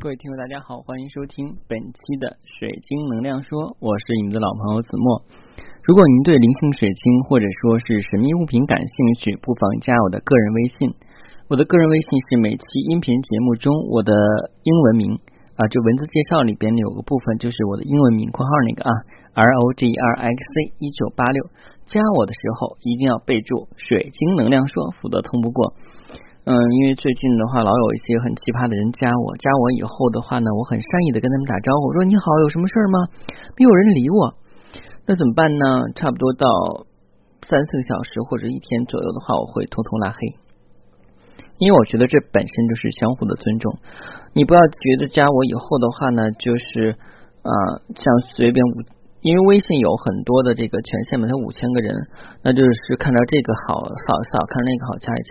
各位听友，大家好，欢迎收听本期的水晶能量说，我是你们的老朋友子墨。如果您对灵性水晶或者说是神秘物品感兴趣，不妨加我的个人微信。我的个人微信是每期音频节目中我的英文名啊，就文字介绍里边有个部分就是我的英文名括号那个啊，R O G R X C 一九八六。加我的时候一定要备注水晶能量说，否则通不过。嗯，因为最近的话，老有一些很奇葩的人加我，加我以后的话呢，我很善意的跟他们打招呼，说你好，有什么事儿吗？没有人理我，那怎么办呢？差不多到三四个小时或者一天左右的话，我会偷偷拉黑，因为我觉得这本身就是相互的尊重。你不要觉得加我以后的话呢，就是啊，像随便因为微信有很多的这个权限嘛，它五千个人，那就是看到这个好扫一扫，看那个好加一加。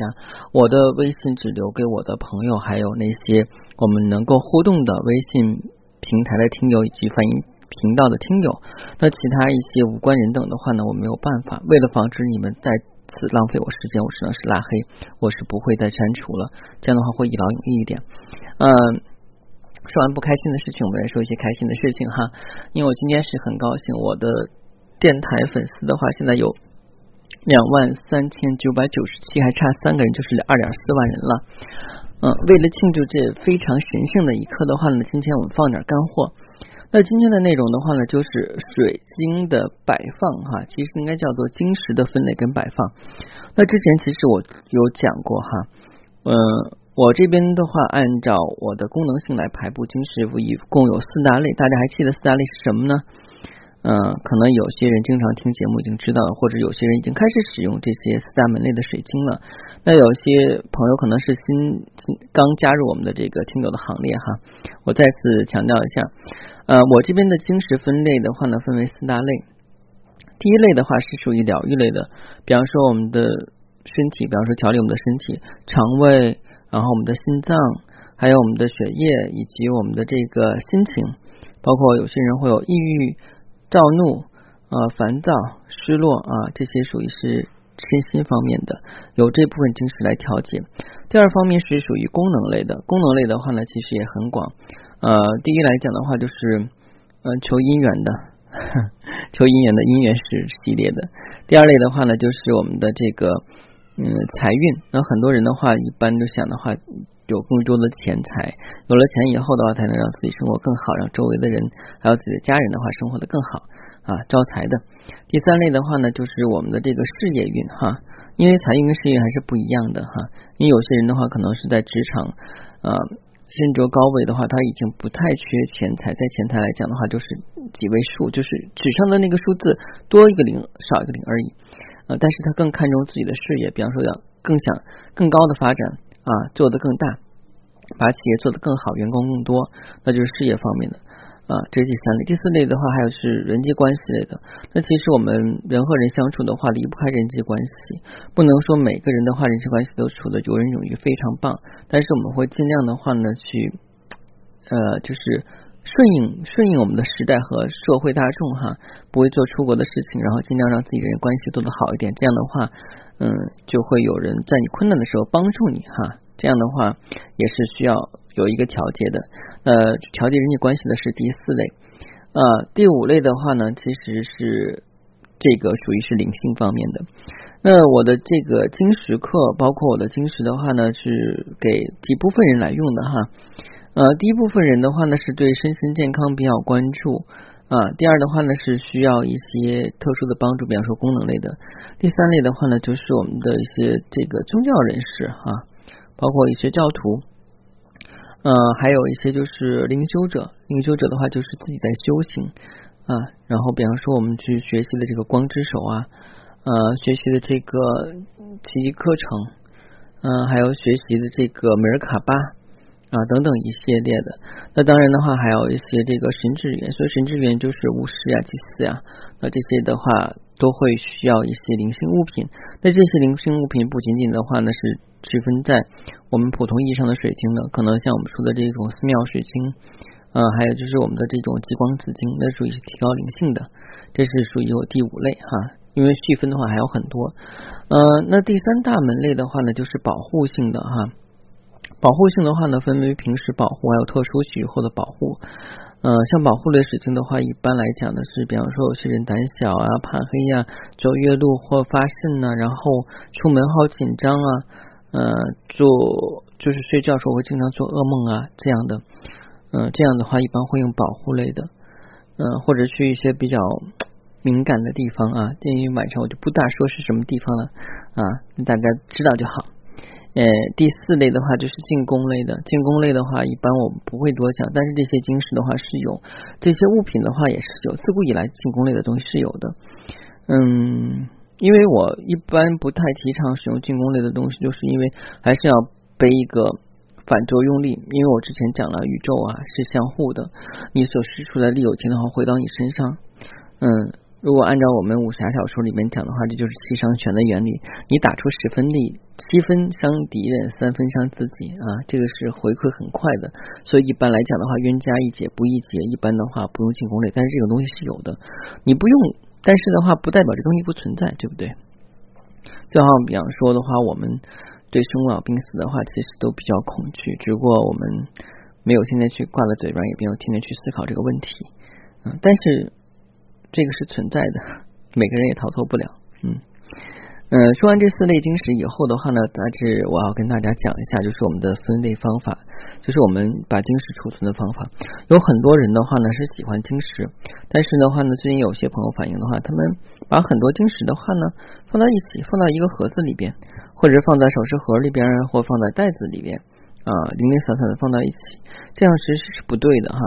我的微信只留给我的朋友，还有那些我们能够互动的微信平台的听友以及反映频道的听友。那其他一些无关人等的话呢，我没有办法。为了防止你们在此浪费我时间，我只能是拉黑，我是不会再删除了。这样的话会一劳永逸一点。嗯。说完不开心的事情，我们来说一些开心的事情哈。因为我今天是很高兴，我的电台粉丝的话现在有两万三千九百九十七，还差三个人就是二点四万人了。嗯，为了庆祝这非常神圣的一刻的话呢，今天我们放点干货。那今天的内容的话呢，就是水晶的摆放哈，其实应该叫做晶石的分类跟摆放。那之前其实我有讲过哈，嗯。我这边的话，按照我的功能性来排布，晶石一共有四大类。大家还记得四大类是什么呢？嗯，可能有些人经常听节目已经知道了，或者有些人已经开始使用这些四大门类的水晶了。那有些朋友可能是新刚加入我们的这个听友的行列哈。我再次强调一下，呃，我这边的晶石分类的话呢，分为四大类。第一类的话是属于疗愈类的，比方说我们的身体，比方说调理我们的身体、肠胃。然后我们的心脏，还有我们的血液，以及我们的这个心情，包括有些人会有抑郁、躁怒、呃烦躁、失落啊，这些属于是身心方面的，由这部分精神来调节。第二方面是属于功能类的，功能类的话呢，其实也很广。呃，第一来讲的话就是嗯求姻缘的，求姻缘的姻缘石系列的。第二类的话呢，就是我们的这个。嗯，财运，那很多人的话，一般都想的话，有更多的钱财，有了钱以后的话，才能让自己生活更好，让周围的人还有自己的家人的话，生活的更好啊，招财的。第三类的话呢，就是我们的这个事业运哈，因为财运跟事业还是不一样的哈，因为有些人的话，可能是在职场啊，身着高位的话，他已经不太缺钱财，在钱财来讲的话，就是几位数，就是纸上的那个数字多一个零，少一个零而已。呃，但是他更看重自己的事业，比方说要更想更高的发展啊，做得更大，把企业做得更好，员工更多，那就是事业方面的啊，这是第三类。第四类的话，还有是人际关系类的。那其实我们人和人相处的话，离不开人际关系，不能说每个人的话人际关系都处的游刃有余，非常棒。但是我们会尽量的话呢，去呃，就是。顺应顺应我们的时代和社会大众哈，不会做出国的事情，然后尽量让自己人关系做得好一点。这样的话，嗯，就会有人在你困难的时候帮助你哈。这样的话也是需要有一个调节的。呃，调节人际关系的是第四类。呃，第五类的话呢，其实是这个属于是灵性方面的。那我的这个金石课，包括我的金石的话呢，是给几部分人来用的哈。呃，第一部分人的话呢，是对身心健康比较关注啊。第二的话呢，是需要一些特殊的帮助，比方说功能类的。第三类的话呢，就是我们的一些这个宗教人士哈，包括一些教徒，呃，还有一些就是灵修者。灵修者的话，就是自己在修行啊。然后，比方说我们去学习的这个光之手啊，呃，学习的这个奇迹课程，嗯，还有学习的这个梅尔卡巴。啊，等等一系列的，那当然的话，还有一些这个神职元，所以神职元就是巫师呀、祭司呀，那这些的话都会需要一些灵性物品。那这些灵性物品不仅仅的话呢，是区分在我们普通意义上的水晶的，可能像我们说的这种寺庙水晶，呃，还有就是我们的这种极光紫晶，那属于是提高灵性的，这是属于我第五类哈。因为细分的话还有很多，呃，那第三大门类的话呢，就是保护性的哈。保护性的话呢，分为平时保护还有特殊许后的保护。呃，像保护类水晶的话，一般来讲呢是，比方说有些人胆小啊、怕黑呀、走夜路或发肾呐，然后出门好紧张啊，呃，做就是睡觉时候会经常做噩梦啊这样的，嗯，这样的话一般会用保护类的，嗯，或者去一些比较敏感的地方啊，建议晚上我就不大说是什么地方了啊，大家知道就好。呃，第四类的话就是进攻类的，进攻类的话一般我们不会多讲，但是这些晶石的话是有，这些物品的话也是有，自古以来进攻类的东西是有的。嗯，因为我一般不太提倡使用进攻类的东西，就是因为还是要背一个反作用力，因为我之前讲了宇宙啊是相互的，你所施出的力有情的话回到你身上，嗯。如果按照我们武侠小说里面讲的话，这就是七伤拳的原理。你打出十分力，七分伤敌人，三分伤自己啊，这个是回馈很快的。所以一般来讲的话，冤家宜解不宜结。一般的话不用进攻类，但是这个东西是有的。你不用，但是的话不代表这东西不存在，对不对？就好比方说的话，我们对生老病死的话，其实都比较恐惧，只不过我们没有天天去挂在嘴边，也没有天天去思考这个问题。嗯，但是。这个是存在的，每个人也逃脱不了。嗯，呃，说完这四类晶石以后的话呢，大致我要跟大家讲一下，就是我们的分类方法，就是我们把晶石储存的方法。有很多人的话呢是喜欢晶石，但是的话呢，最近有些朋友反映的话，他们把很多晶石的话呢放到一起，放到一个盒子里边，或者放在首饰盒里边，或放在袋子里边啊，零零散散的放到一起，这样其实是不对的哈。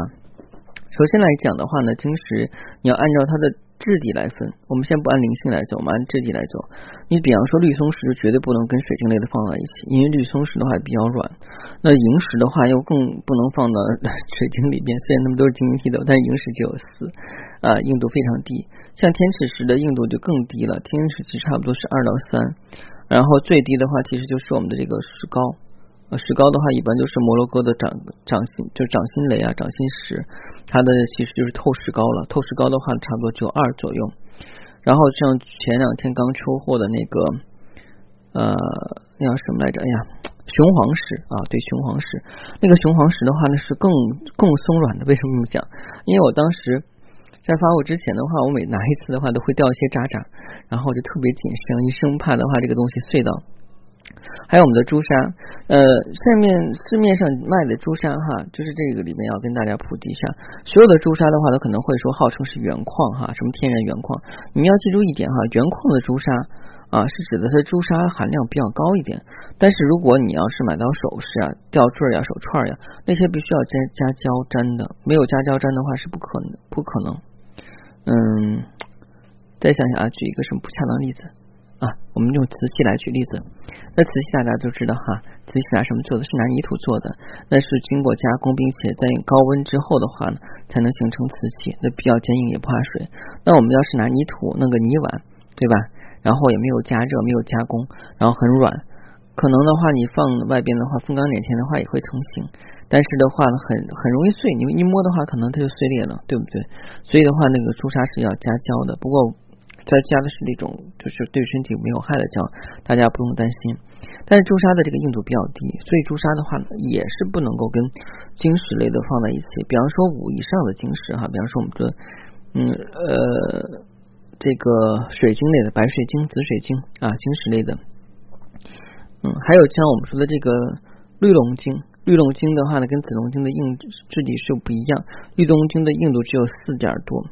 首先来讲的话呢，晶石你要按照它的质地来分。我们先不按灵性来走，我们按质地来走。你比方说绿松石就绝对不能跟水晶类的放到一起，因为绿松石的话比较软。那萤石的话又更不能放到 水晶里边，虽然它们都是晶莹剔透，但萤石只有四啊，硬度非常低。像天池石的硬度就更低了，天池石差不多是二到三，然后最低的话其实就是我们的这个石膏。石膏的话，一般就是摩洛哥的掌掌心，就是掌心雷啊，掌心石，它的其实就是透石膏了。透石膏的话，差不多就二左右。然后像前两天刚出货的那个，呃，那叫什么来着？哎呀，雄黄石啊，对，雄黄石。那个雄黄石的话呢，是更更松软的。为什么这么讲？因为我当时在发货之前的话，我每拿一次的话，都会掉一些渣渣，然后我就特别谨慎，一生怕的话这个东西碎到。还有我们的朱砂，呃，下面市面上卖的朱砂哈，就是这个里面要跟大家普及一下，所有的朱砂的话，都可能会说号称是原矿哈，什么天然原矿，你要记住一点哈，原矿的朱砂啊，是指的它朱砂含量比较高一点，但是如果你要是买到首饰啊、吊坠呀、手串呀，那些必须要加加胶粘的，没有加胶粘的话是不可能，不可能。嗯，再想想啊，举一个什么不恰当例子？啊，我们用瓷器来举例子，那瓷器大家都知道哈，瓷器拿什么做的？是拿泥土做的，那是经过加工，并且在高温之后的话呢，才能形成瓷器，那比较坚硬，也不怕水。那我们要是拿泥土弄个泥碗，对吧？然后也没有加热，没有加工，然后很软，可能的话你放外边的话，风干两天的话也会成型，但是的话呢，很很容易碎，你一摸的话，可能它就碎裂了，对不对？所以的话，那个朱砂是要加胶的，不过。再加的是那种就是对身体没有害的胶，大家不用担心。但是朱砂的这个硬度比较低，所以朱砂的话呢，也是不能够跟晶石类的放在一起。比方说五以上的晶石哈，比方说我们的嗯呃这个水晶类的白水晶、紫水晶啊，晶石类的，嗯，还有像我们说的这个绿龙晶，绿龙晶的话呢，跟紫龙晶的硬质地是不一样，绿龙晶的硬度只有四点多。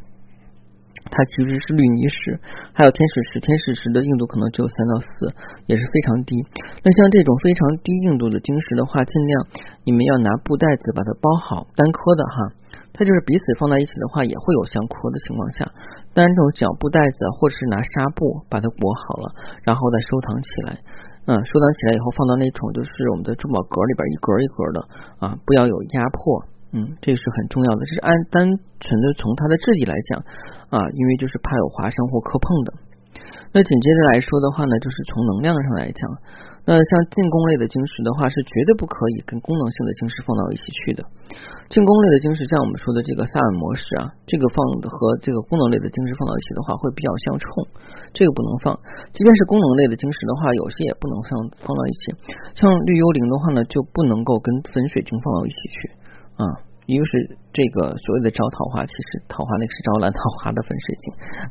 它其实是绿泥石，还有天使石，天使石的硬度可能只有三到四，也是非常低。那像这种非常低硬度的晶石的话，尽量你们要拿布袋子把它包好，单颗的哈。它就是彼此放在一起的话，也会有相磕的情况下，单种小布袋子或者是拿纱布把它裹好了，然后再收藏起来。嗯，收藏起来以后放到那种就是我们的珠宝格里边，一格一格的啊，不要有压迫。嗯，这个是很重要的，这是按单纯的从它的质地来讲啊，因为就是怕有划伤或磕碰的。那紧接着来说的话呢，就是从能量上来讲。那像进攻类的晶石的话，是绝对不可以跟功能性的晶石放到一起去的。进攻类的晶石，像我们说的这个萨尔模式啊，这个放和这个功能类的晶石放到一起的话，会比较相冲，这个不能放。即便是功能类的晶石的话，有些也不能放放到一起。像绿幽灵的话呢，就不能够跟粉水晶放到一起去啊。一个是这个所谓的招桃花，其实桃花那个是招蓝桃花的粉水晶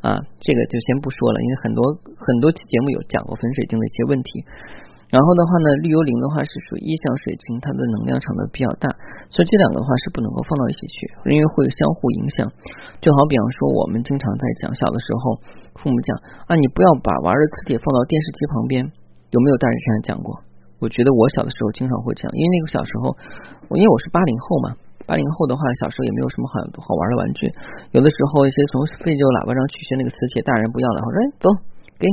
啊，这个就先不说了，因为很多很多期节目有讲过粉水晶的一些问题。然后的话呢，绿幽灵的话是属于意象水晶，它的能量场的比较大，所以这两个的话是不能够放到一起去，因为会相互影响。就好比方说，我们经常在讲小的时候，父母讲啊，你不要把玩的磁铁放到电视机旁边，有没有大人这样讲过？我觉得我小的时候经常会这样，因为那个小时候，我因为我是八零后嘛，八零后的话，小时候也没有什么好好玩的玩具，有的时候一些从废旧喇叭上取下那个磁铁，大人不要了，我说哎走，给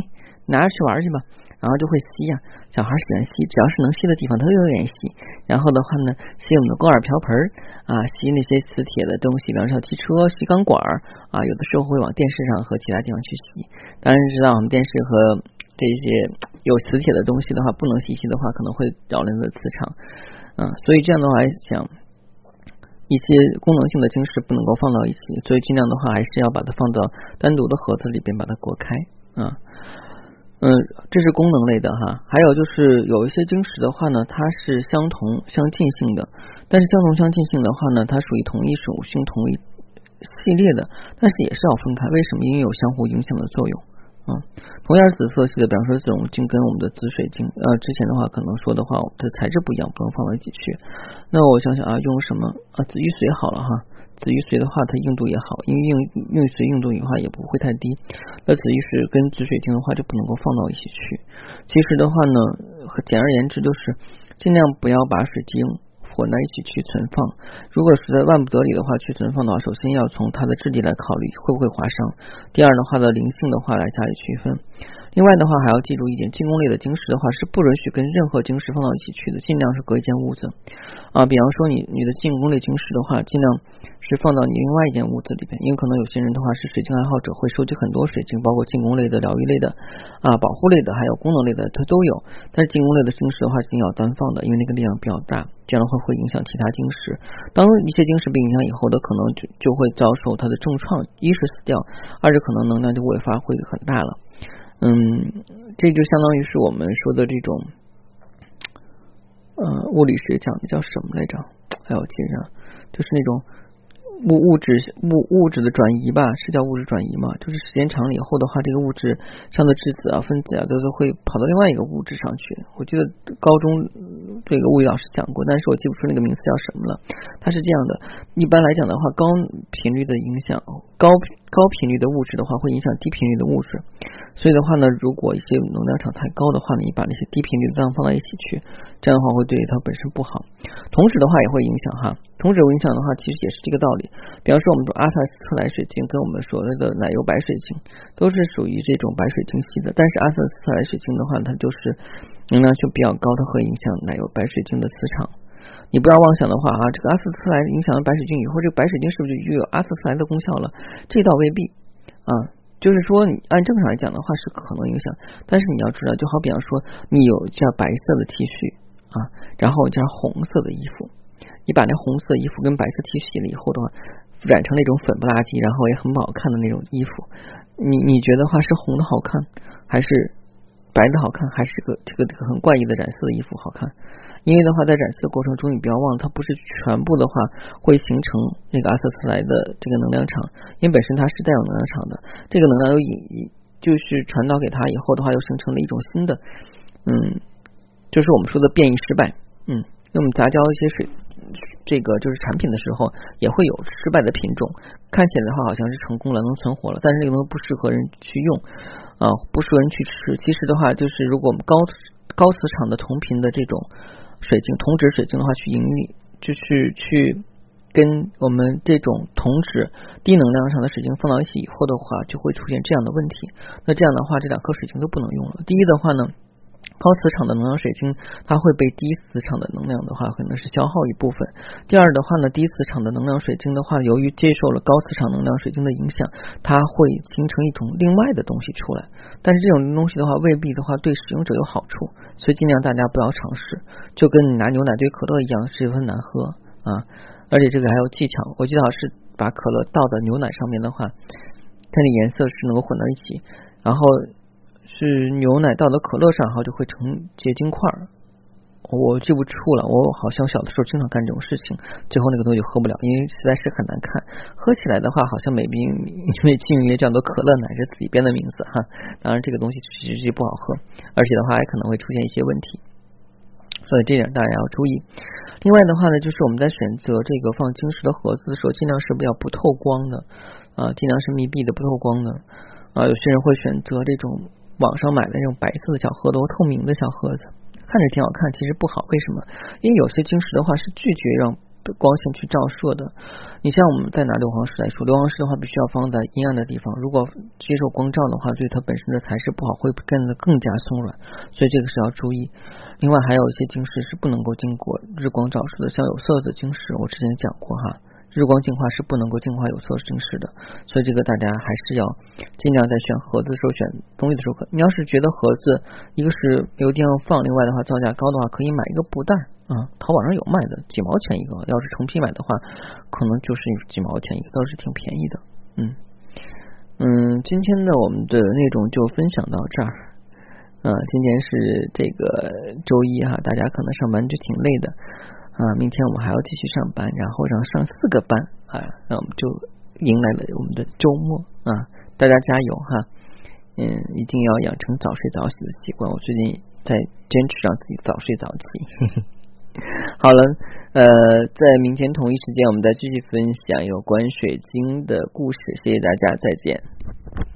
拿着去玩去吧。然后就会吸呀，小孩喜欢吸，只要是能吸的地方，他都愿意吸。然后的话呢，吸我们的锅碗瓢盆啊，吸那些磁铁的东西，比方说汽车吸钢管啊，有的时候会往电视上和其他地方去吸。当然知道我们电视和这些有磁铁的东西的话，不能吸吸的话，可能会扰人的磁场。嗯，所以这样的话来讲，一些功能性的晶石不能够放到一起，所以尽量的话还是要把它放到单独的盒子里边把它裹开啊。嗯，这是功能类的哈，还有就是有一些晶石的话呢，它是相同相近性的，但是相同相近性的话呢，它属于同一属性同一系列的，但是也是要分开，为什么？因为有相互影响的作用。啊，同样是紫色系的，比方说这种晶跟我们的紫水晶，呃，之前的话可能说的话，它的材质不一样，不能放到一起去。那我想想啊，用什么啊？紫玉髓好了哈，紫玉髓的话，它硬度也好，因为硬玉髓硬度的话也不会太低。那紫玉髓跟紫水晶的话就不能够放到一起去。其实的话呢，简而言之就是尽量不要把水晶。混在一起去存放，如果实在万不得已的话，去存放的话，首先要从它的质地来考虑会不会划伤，第二的话的灵性的话来加以区分。另外的话，还要记住一点，进攻类的晶石的话是不允许跟任何晶石放到一起去的，尽量是隔一间屋子啊。比方说，你你的进攻类晶石的话，尽量是放到你另外一间屋子里边，因为可能有些人的话是水晶爱好者，会收集很多水晶，包括进攻类的、疗愈类的啊、保护类的，还有功能类的，它都有。但是进攻类的晶石的话，一定要单放的，因为那个力量比较大，这样的话会影响其他晶石。当一些晶石被影响以后，它可能就就会遭受它的重创，一是死掉，二是可能能量就会发挥很大了。嗯，这就相当于是我们说的这种，呃，物理学讲的叫什么来着？哎，我记着，就是那种。物物质物物质的转移吧，是叫物质转移嘛？就是时间长了以后的话，这个物质上的质子啊、分子啊，都是会跑到另外一个物质上去。我记得高中这个物理老师讲过，但是我记不出那个名字叫什么了。它是这样的，一般来讲的话，高频率的影响，高高频率的物质的话，会影响低频率的物质。所以的话呢，如果一些能量场太高的话呢，你把那些低频率的量放到一起去，这样的话会对它本身不好。同时的话也会影响哈。同质影响的话，其实也是这个道理。比方说，我们说阿塞斯特莱水晶跟我们所谓的奶油白水晶，都是属于这种白水晶系的。但是阿塞斯特莱水晶的话，它就是能量就比较高，它会影响奶油白水晶的磁场。你不要妄想的话啊，这个阿塞斯特莱影响了白水晶以后，这个白水晶是不是就具有阿塞斯特莱的功效了？这倒未必啊。就是说，你按正常来讲的话是可能影响，但是你要知道，就好比方说，你有件白色的 T 恤啊，然后一件红色的衣服。你把那红色衣服跟白色 T 恤洗了以后的话，染成那种粉不拉几，然后也很不好看的那种衣服，你你觉得话是红的好看，还是白的好看，还是个这个这个很怪异的染色的衣服好看？因为的话，在染色过程中，你不要忘，它不是全部的话会形成那个阿瑟斯莱的这个能量场，因为本身它是带有能量场的，这个能量又引就是传导给他以后的话，又形成了一种新的，嗯，就是我们说的变异失败，嗯，那么杂交一些水。这个就是产品的时候也会有失败的品种，看起来的话好像是成功了，能存活了，但是这个东西不适合人去用啊，不适合人去吃。其实的话，就是如果我们高高磁场的同频的这种水晶，同质水晶的话，去引领，就是去跟我们这种同质低能量上的水晶放到一起以后的话，就会出现这样的问题。那这样的话，这两颗水晶都不能用了。第一的话呢。高磁场的能量水晶，它会被低磁场的能量的话，可能是消耗一部分。第二的话呢，低磁场的能量水晶的话，由于接受了高磁场能量水晶的影响，它会形成一种另外的东西出来。但是这种东西的话，未必的话对使用者有好处，所以尽量大家不要尝试。就跟你拿牛奶兑可乐一样，十分难喝啊！而且这个还有技巧，我记得是把可乐倒在牛奶上面的话，它的颜色是能够混到一起，然后。是牛奶倒到可乐上，然后就会成结晶块儿。我记不住了，我好像小的时候经常干这种事情，最后那个东西喝不了，因为实在是很难看。喝起来的话，好像美名因为金鱼也叫做可乐奶是自己编的名字哈。当然这个东西其实不好喝，而且的话还可能会出现一些问题，所以这点大家要注意。另外的话呢，就是我们在选择这个放晶石的盒子的时候，尽量是不要不透光的啊，尽量是密闭的不透光的啊。有些人会选择这种。网上买的那种白色的小盒子，透明的小盒子，看着挺好看，其实不好。为什么？因为有些晶石的话是拒绝让光线去照射的。你像我们再拿硫磺石来说，硫磺石的话必须要放在阴暗的地方，如果接受光照的话，对它本身的材质不好，会变得更加松软。所以这个是要注意。另外还有一些晶石是不能够经过日光照射的，像有色的晶石，我之前讲过哈。日光净化是不能够净化有色晶石的，所以这个大家还是要尽量在选盒子的时候选东西的时候，你要是觉得盒子一个是没有地方放，另外的话造价高的话，可以买一个布袋啊，淘宝上有卖的，几毛钱一个。要是成批买的话，可能就是几毛钱一个，倒是挺便宜的。嗯嗯，今天呢，我们的内容就分享到这儿。啊，今天是这个周一哈，大家可能上班就挺累的。啊，明天我们还要继续上班，然后让上四个班啊，那我们就迎来了我们的周末啊！大家加油哈！嗯，一定要养成早睡早起的习惯。我最近在坚持让自己早睡早起。好了，呃，在明天同一时间，我们再继续分享有关水晶的故事。谢谢大家，再见。